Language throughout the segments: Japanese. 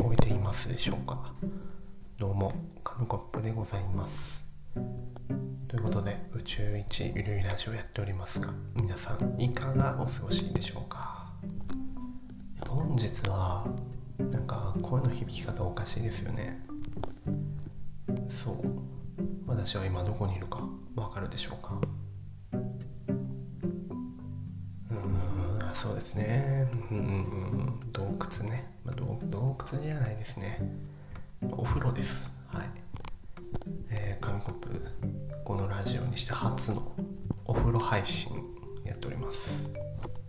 こえていますでしょうか？どうも紙コップでございます。ということで宇宙一ゆるいラジオやっておりますが皆さんいかがお過ごしでしょうか？本日はなんか声の響き方おかしいですよね。そう。私は今どこにいるかわかるでしょうか？そうですね、うん、うん洞窟ね、まあ、洞窟じゃないですね。お風呂です。はい。えー、紙コップこのラジオにして初のお風呂配信やっております。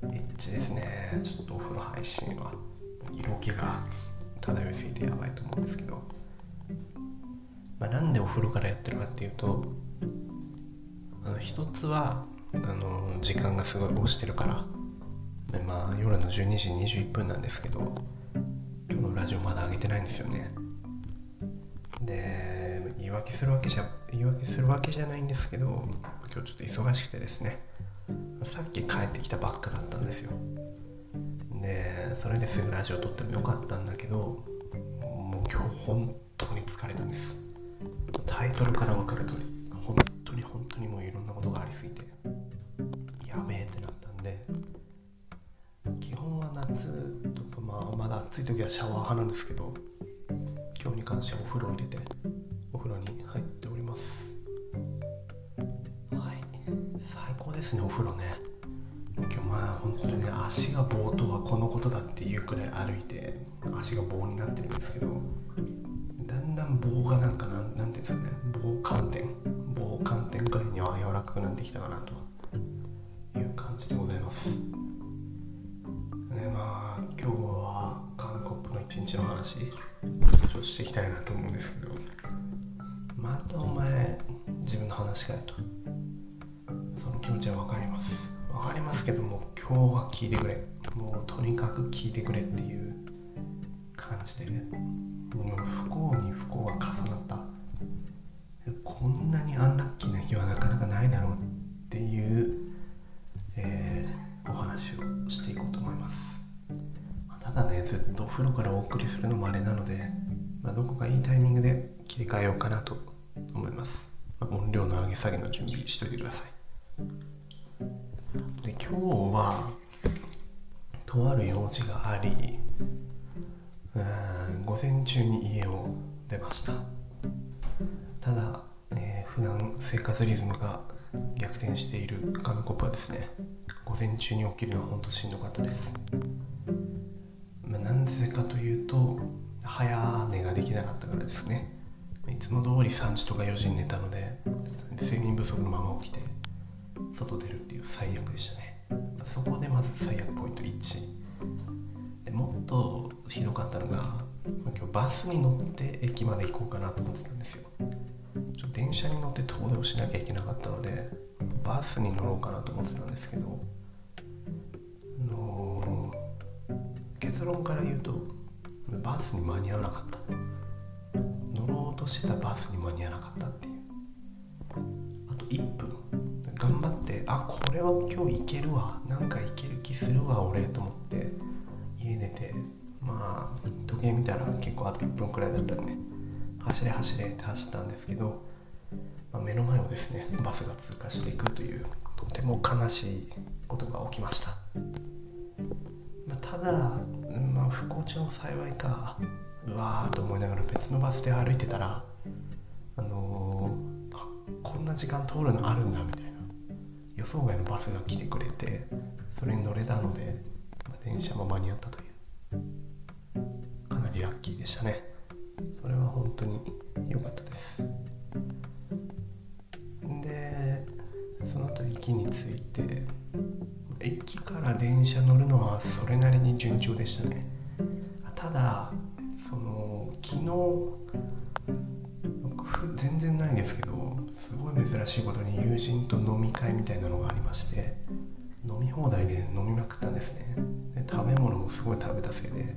エッチですね。ちょっとお風呂配信は色気が漂いすぎてやばいと思うんですけど、まあ、なんでお風呂からやってるかっていうとあの一つはあの時間がすごい押してるから。まあ夜の12時21分なんですけど今日のラジオまだ上げてないんですよね。で言い訳するわけじゃ言い訳するわけじゃないんですけど今日ちょっと忙しくてですね。さっき帰ってきたばっかだったんですよ。でそれですぐラジオ撮ってもよかったんだけどもう今日本当に疲れたんです。タイトルから分かる通り本当に本当にもういろんなことがありすぎて。暑い時はシャワー派なんですけど今日に関してはお風呂入れてお風呂に入っております。はい。最高ですねお風呂ね。今日まあ本当にね足が棒とはこのことだっていうくらい歩いて足が棒になってるんですけどだんだん棒がなんかなんなんていうんですかね棒寒天棒寒天ぐらいには柔らかくなってきたかなという感じでございます。まあ話ちょっとしていきたいなと思うんですけど。またお前自分の話かよと。その気持ちは分かります。分かりますけども今日は聞いてくれ。もうとにかく聞いてくれっていう感じでね。もう不幸に不幸が重なった。こんなにアするのもあれなので、まあ、どこかいいタイミングで切り替えようかなと思います、まあ、音量の上げ下げの準備しといてください。で今日はとある用事があり午前中に家を出ました。ただ、えー、普段生活リズムが逆転している紙コップはですね午前中に起きるのは本当しんどかったです、なんでかというと早寝ができなかったからですね。いつも通り3時とか4時に寝たので睡眠不足のまま起きて外出るっていう最悪でしたね。そこでまず最悪ポイント1でもっとひどかったのが今日バスに乗って駅まで行こうかなと思ってたんですよ。ちょ電車に乗って遠出をしなきゃいけなかったのでバスに乗ろうかなと思ってたんですけど結論から言うとバスに間に合わなかった。乗ろうとしてたバスに間に合わなかったっていう。あと1分。頑張ってあこれは今日行けるわ。なんか行ける気するわ俺と思って家出てまあ時計見たら結構あと1分くらいだったらね走れ走れって走ったんですけど、まあ、目の前をですねバスが通過していくというとても悲しいことが起きました。まあ、ただ、不幸中の幸いか。うわーと思いながら別のバス停歩いてたらあのー、こんな時間通るのあるんだみたいな。予想外のバスが来てくれてそれに乗れたので、まあ、電車も間に合ったという。かなりラッキーでしたね。それは本当に良かったです。でその後駅に着いて駅から電車乗るのはそれなりに順調でしたね。ただその昨日全然ないんですけどすごい珍しいことに友人と飲み会みたいなのがありまして飲み放題で飲みまくったんですね。で食べ物もすごい食べたせいで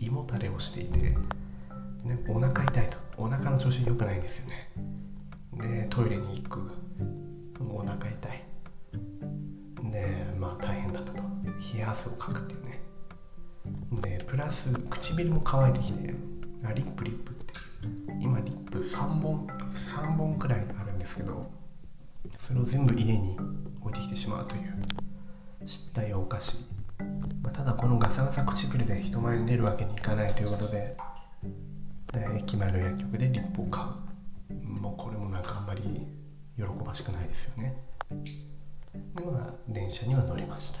胃もたれをしていて、ね、お腹痛いと。お腹の調子良くないんですよね。でトイレに行く。お腹痛い。でまあ大変だったと。冷や汗をかくっていうね。でプラス唇も乾いてきてあリップリップって今リップ3本3本くらいあるんですけどそれを全部家に置いてきてしまうという失態を犯し、まあ、ただこのガサガサ唇で人前に出るわけにいかないということで、えー駅前の薬局でリップを買う。もうこれもなんかあんまり喜ばしくないですよね。でまあ電車には乗りました。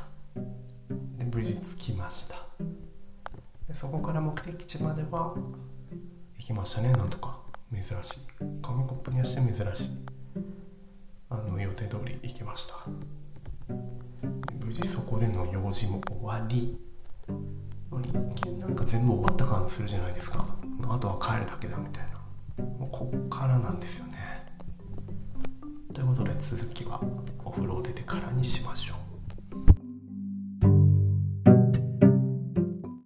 で無事着きました。そこから目的地までは行きましたねなんとか。珍しい。紙コップにはして珍しい。あの予定通り行きました。無事そこでの用事も終わり。一見なんか全部終わった感するじゃないですか。あとは帰るだけだみたいな。もうこっからなんですよね。ということで続きはお風呂を出てからにしましょう。